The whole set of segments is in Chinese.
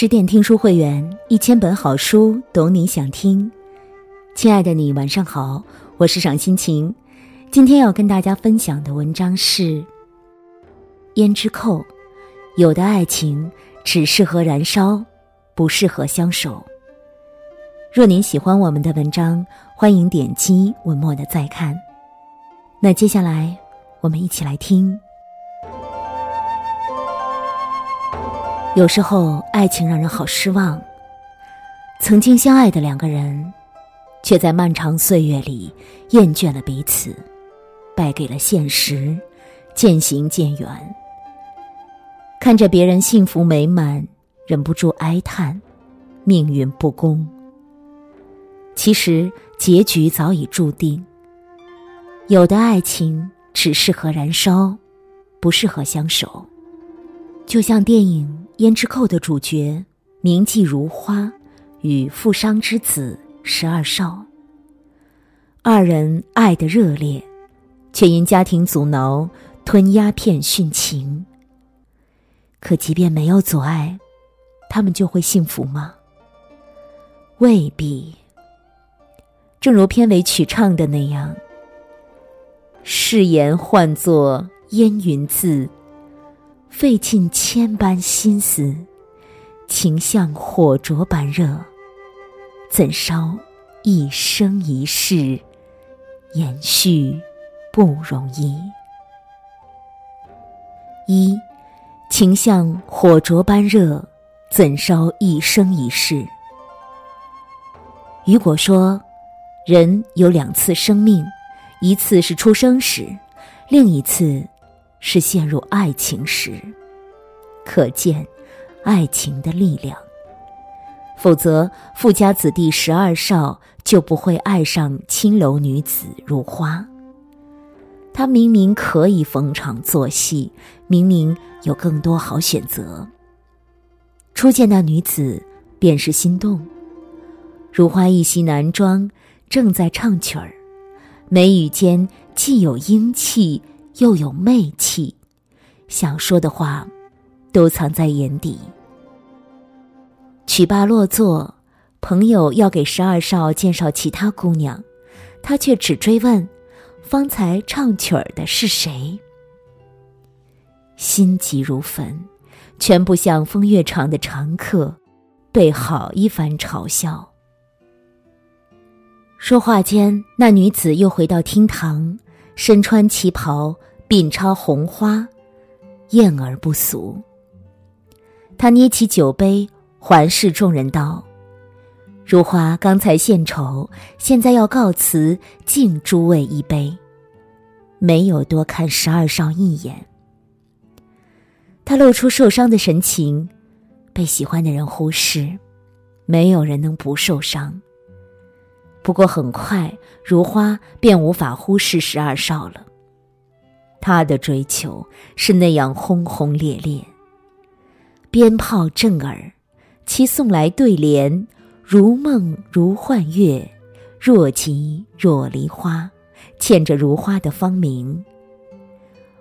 十点听书会员，一千本好书，懂你想听。亲爱的你，晚上好，我是赏心情。今天要跟大家分享的文章是《胭脂扣》，有的爱情只适合燃烧，不适合相守。若您喜欢我们的文章，欢迎点击文末的再看。那接下来，我们一起来听。有时候，爱情让人好失望。曾经相爱的两个人，却在漫长岁月里厌倦了彼此，败给了现实，渐行渐远。看着别人幸福美满，忍不住哀叹命运不公。其实结局早已注定。有的爱情只适合燃烧，不适合相守。就像电影《胭脂扣》的主角名妓如花与富商之子十二少，二人爱得热烈，却因家庭阻挠吞鸦片殉情。可即便没有阻碍，他们就会幸福吗？未必。正如片尾曲唱的那样：“誓言换作烟云字。”费尽千般心思，情像火灼般热，怎烧一生一世？延续不容易。一情像火灼般热，怎烧一生一世？雨果说：“人有两次生命，一次是出生时，另一次。”是陷入爱情时，可见爱情的力量。否则，富家子弟十二少就不会爱上青楼女子如花。他明明可以逢场作戏，明明有更多好选择。初见那女子，便是心动。如花一袭男装，正在唱曲儿，眉宇间既有英气。又有媚气，想说的话，都藏在眼底。曲罢落座，朋友要给十二少介绍其他姑娘，他却只追问：方才唱曲儿的是谁？心急如焚，全部像风月场的常客，被好一番嘲笑。说话间，那女子又回到厅堂，身穿旗袍。鬓超红花，艳而不俗。他捏起酒杯，环视众人道：“如花刚才献丑，现在要告辞，敬诸位一杯。”没有多看十二少一眼。他露出受伤的神情，被喜欢的人忽视，没有人能不受伤。不过很快，如花便无法忽视十二少了。他的追求是那样轰轰烈烈。鞭炮震耳，其送来对联：如梦如幻月，若即若离花，嵌着如花的芳名。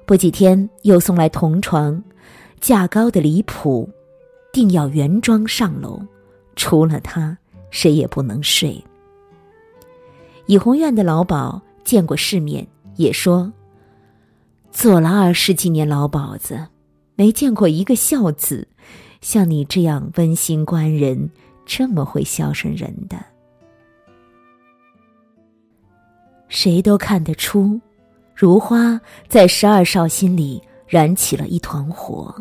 不几天，又送来同床，价高的离谱，定要原装上楼，除了他，谁也不能睡。怡红院的老鸨见过世面，也说。做了二十几年老鸨子，没见过一个孝子，像你这样温馨关人，这么会孝顺人的。谁都看得出，如花在十二少心里燃起了一团火。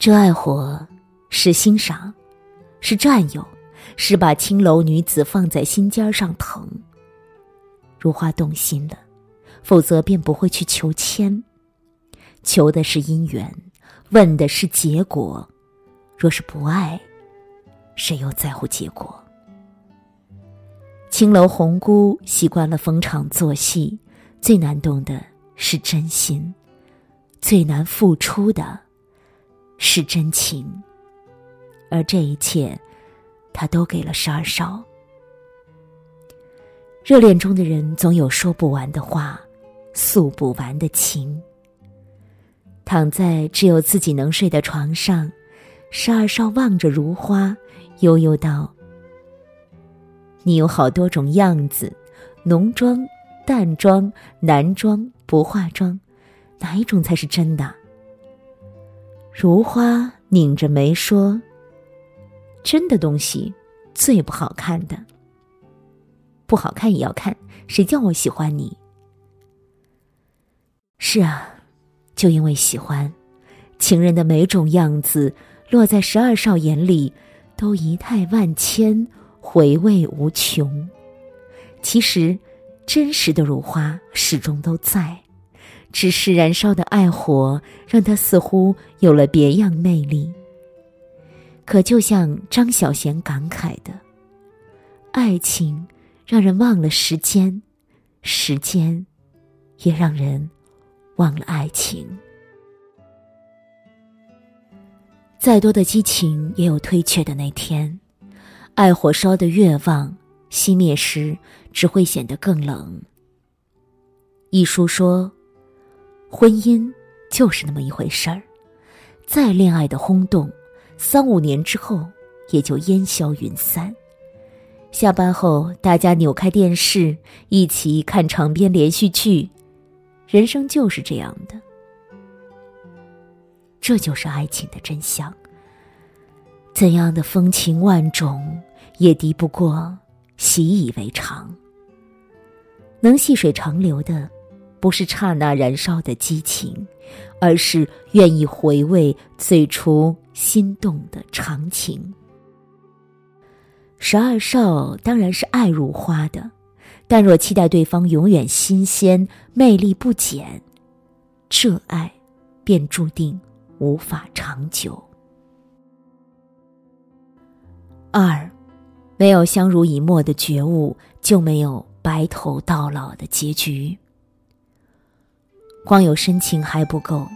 这爱火是欣赏，是占有，是把青楼女子放在心尖上疼。如花动心了。否则便不会去求签，求的是姻缘，问的是结果。若是不爱，谁又在乎结果？青楼红姑习惯了逢场作戏，最难懂的是真心，最难付出的是真情。而这一切，他都给了十二少。热恋中的人总有说不完的话。诉不完的情。躺在只有自己能睡的床上，十二少望着如花，悠悠道：“你有好多种样子，浓妆、淡妆、男装、不化妆，哪一种才是真的？”如花拧着眉说：“真的东西最不好看的，不好看也要看，谁叫我喜欢你？”是啊，就因为喜欢，情人的每种样子，落在十二少眼里，都仪态万千，回味无穷。其实，真实的如花始终都在，只是燃烧的爱火，让它似乎有了别样魅力。可就像张小娴感慨的：“爱情让人忘了时间，时间也让人。”忘了爱情，再多的激情也有退却的那天。爱火烧得越旺，熄灭时只会显得更冷。一书说，婚姻就是那么一回事儿，再恋爱的轰动，三五年之后也就烟消云散。下班后，大家扭开电视，一起看长篇连续剧。人生就是这样的，这就是爱情的真相。怎样的风情万种，也敌不过习以为常。能细水长流的，不是刹那燃烧的激情，而是愿意回味最初心动的长情。十二少当然是爱如花的。但若期待对方永远新鲜、魅力不减，这爱便注定无法长久。二，没有相濡以沫的觉悟，就没有白头到老的结局。光有深情还不够，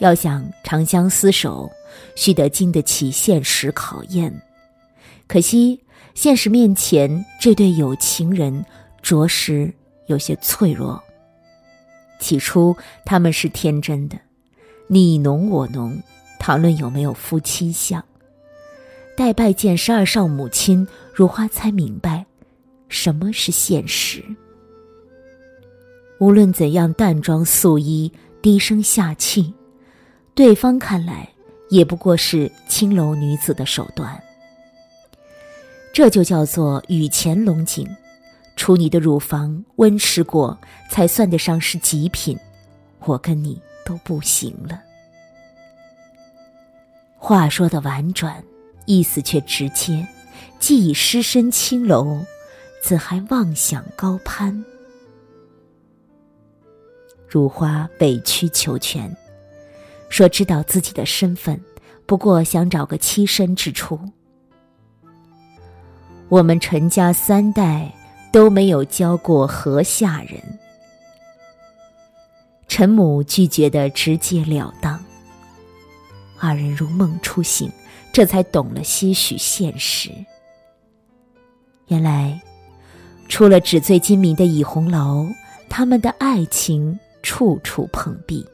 要想长相厮守，须得经得起现实考验。可惜，现实面前，这对有情人。着实有些脆弱。起初他们是天真的，你侬我侬，讨论有没有夫妻相。待拜见十二少母亲，如花才明白，什么是现实。无论怎样淡妆素衣，低声下气，对方看来也不过是青楼女子的手段。这就叫做雨前龙井。处你的乳房温湿过，才算得上是极品。我跟你都不行了。话说的婉转，意思却直接。既已失身青楼，怎还妄想高攀？如花委曲求全，说知道自己的身份，不过想找个栖身之处。我们陈家三代。都没有教过河下人。陈母拒绝的直截了当。二人如梦初醒，这才懂了些许现实。原来，除了纸醉金迷的倚红楼，他们的爱情处处碰壁。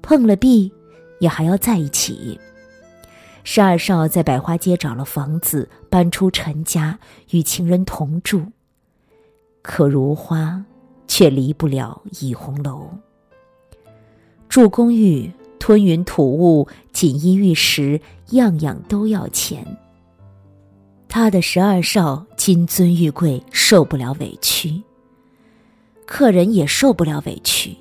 碰了壁，也还要在一起。十二少在百花街找了房子，搬出陈家，与情人同住。可如花，却离不了倚红楼。住公寓，吞云吐雾，锦衣玉食，样样都要钱。他的十二少金尊玉贵，受不了委屈。客人也受不了委屈，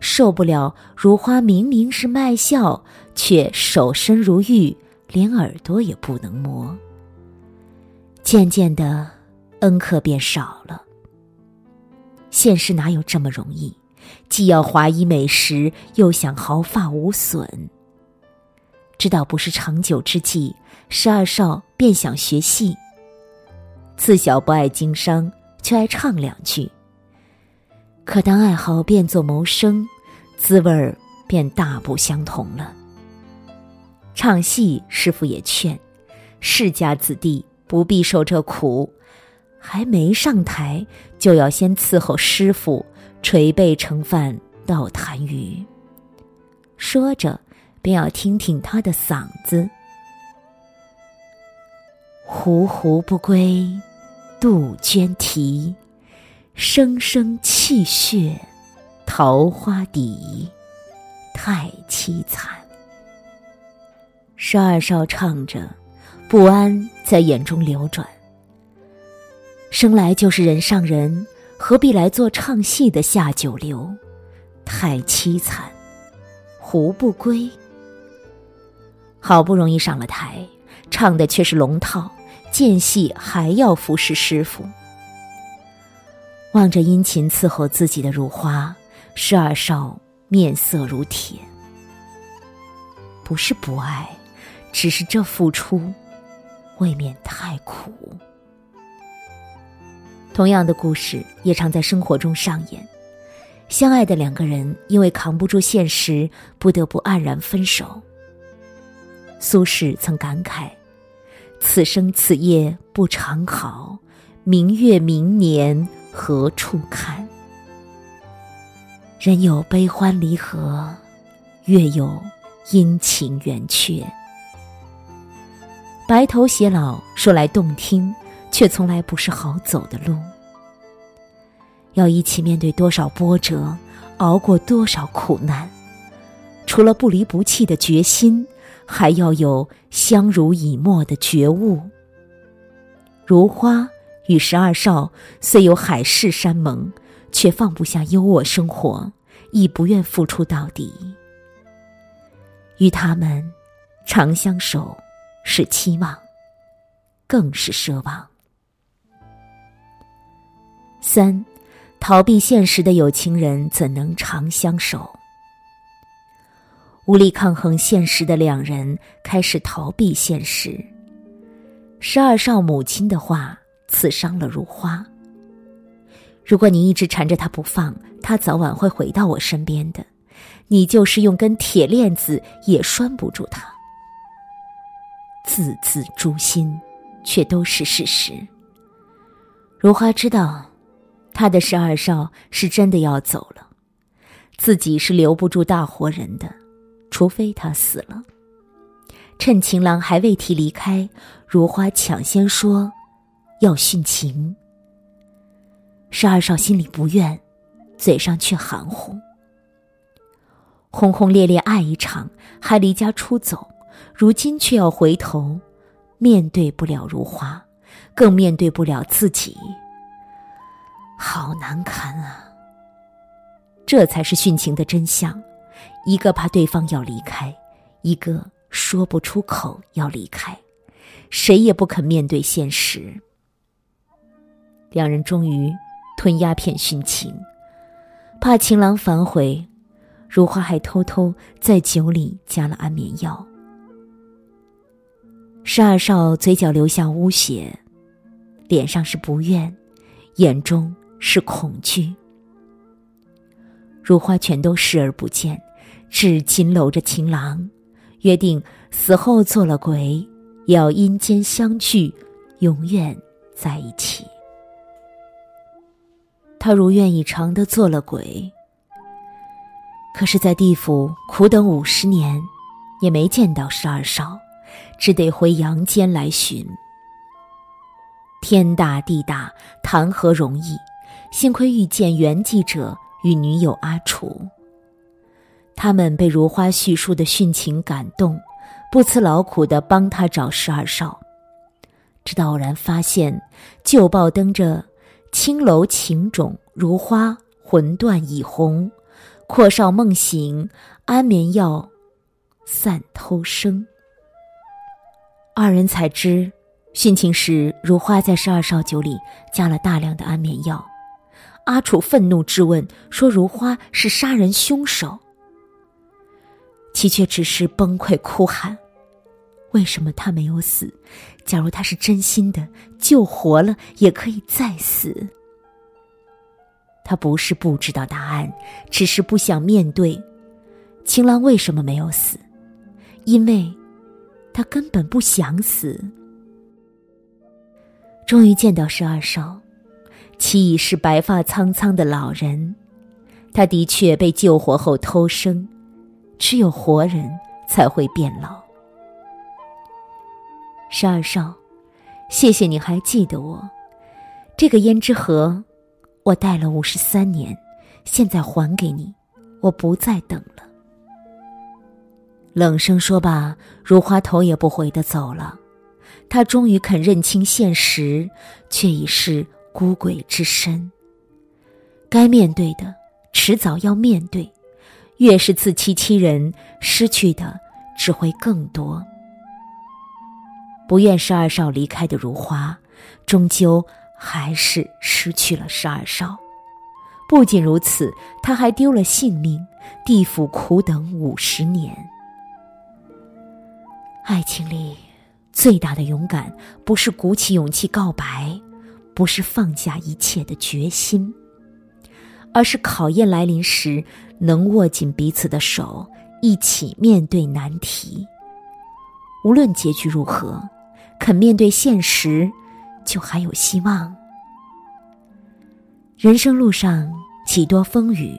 受不了如花明明是卖笑，却守身如玉，连耳朵也不能摸。渐渐的，恩客便少了。现实哪有这么容易？既要华衣美食，又想毫发无损。知道不是长久之计，十二少便想学戏。自小不爱经商，却爱唱两句。可当爱好变作谋生，滋味儿便大不相同了。唱戏，师傅也劝：世家子弟不必受这苦。还没上台，就要先伺候师傅，捶背盛饭，倒痰盂。说着，便要听听他的嗓子，胡胡不归，杜鹃啼，声声泣血，桃花底，太凄惨。十二少唱着，不安在眼中流转。生来就是人上人，何必来做唱戏的下九流？太凄惨，胡不归？好不容易上了台，唱的却是龙套，间戏还要服侍师傅。望着殷勤伺候自己的如花，十二少面色如铁。不是不爱，只是这付出，未免太苦。同样的故事也常在生活中上演，相爱的两个人因为扛不住现实，不得不黯然分手。苏轼曾感慨：“此生此夜不长好，明月明年何处看？人有悲欢离合，月有阴晴圆缺。白头偕老说来动听。”却从来不是好走的路。要一起面对多少波折，熬过多少苦难，除了不离不弃的决心，还要有相濡以沫的觉悟。如花与十二少虽有海誓山盟，却放不下优渥生活，亦不愿付出到底。与他们长相守，是期望，更是奢望。三，逃避现实的有情人怎能长相守？无力抗衡现实的两人开始逃避现实。十二少母亲的话刺伤了如花。如果你一直缠着他不放，他早晚会回到我身边的。你就是用根铁链子也拴不住他。字字诛心，却都是事实。如花知道。他的十二少是真的要走了，自己是留不住大活人的，除非他死了。趁情郎还未提离开，如花抢先说要殉情。十二少心里不愿，嘴上却含糊。轰轰烈烈爱一场，还离家出走，如今却要回头，面对不了如花，更面对不了自己。好难堪啊！这才是殉情的真相，一个怕对方要离开，一个说不出口要离开，谁也不肯面对现实。两人终于吞鸦片殉情，怕情郎反悔，如花还偷偷在酒里加了安眠药。十二少嘴角流下污血，脸上是不愿，眼中。是恐惧，如花全都视而不见，只紧搂着情郎，约定死后做了鬼，也要阴间相聚，永远在一起。他如愿以偿的做了鬼，可是，在地府苦等五十年，也没见到十二少，只得回阳间来寻。天大地大，谈何容易？幸亏遇见原记者与女友阿楚，他们被如花叙述的殉情感动，不辞劳苦的帮他找十二少。直到偶然发现旧报登着“青楼情种如花魂断已红，阔少梦醒安眠药散偷生”，二人才知殉情时如花在十二少酒里加了大量的安眠药。阿楚愤怒质问说：“如花是杀人凶手。”其却只是崩溃哭喊：“为什么他没有死？假如他是真心的，救活了也可以再死。”他不是不知道答案，只是不想面对。情郎为什么没有死？因为，他根本不想死。终于见到十二少。其已是白发苍苍的老人，他的确被救活后偷生，只有活人才会变老。十二少，谢谢你还记得我。这个胭脂盒，我戴了五十三年，现在还给你，我不再等了。”冷声说罢，如花头也不回的走了。他终于肯认清现实，却已是孤鬼之身。该面对的，迟早要面对。越是自欺欺人，失去的只会更多。不愿十二少离开的如花，终究还是失去了十二少。不仅如此，他还丢了性命，地府苦等五十年。爱情里，最大的勇敢不是鼓起勇气告白，不是放下一切的决心，而是考验来临时能握紧彼此的手，一起面对难题。无论结局如何，肯面对现实，就还有希望。人生路上几多风雨，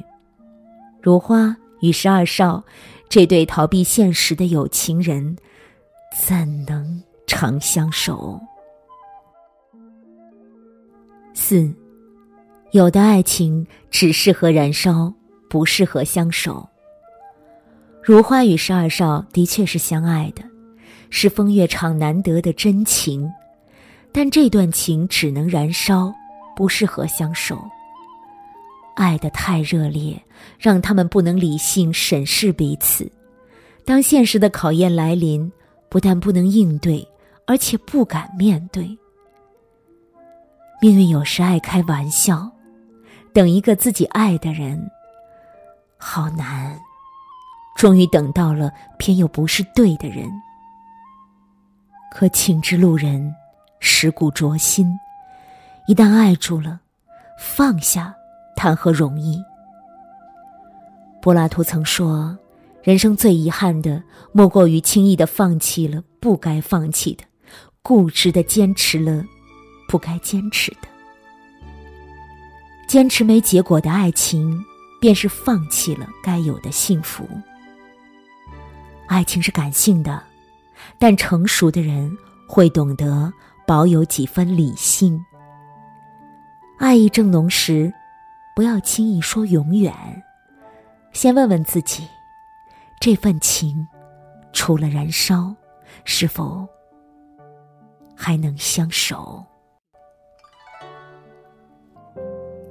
如花与十二少这对逃避现实的有情人。怎能长相守？四，有的爱情只适合燃烧，不适合相守。如花与十二少的确是相爱的，是风月场难得的真情，但这段情只能燃烧，不适合相守。爱的太热烈，让他们不能理性审视彼此。当现实的考验来临。不但不能应对，而且不敢面对。命运有时爱开玩笑，等一个自己爱的人，好难。终于等到了，偏又不是对的人。可情之路人，蚀骨灼心。一旦爱住了，放下谈何容易？柏拉图曾说。人生最遗憾的，莫过于轻易的放弃了不该放弃的，固执的坚持了不该坚持的。坚持没结果的爱情，便是放弃了该有的幸福。爱情是感性的，但成熟的人会懂得保有几分理性。爱意正浓时，不要轻易说永远，先问问自己。这份情，除了燃烧，是否还能相守？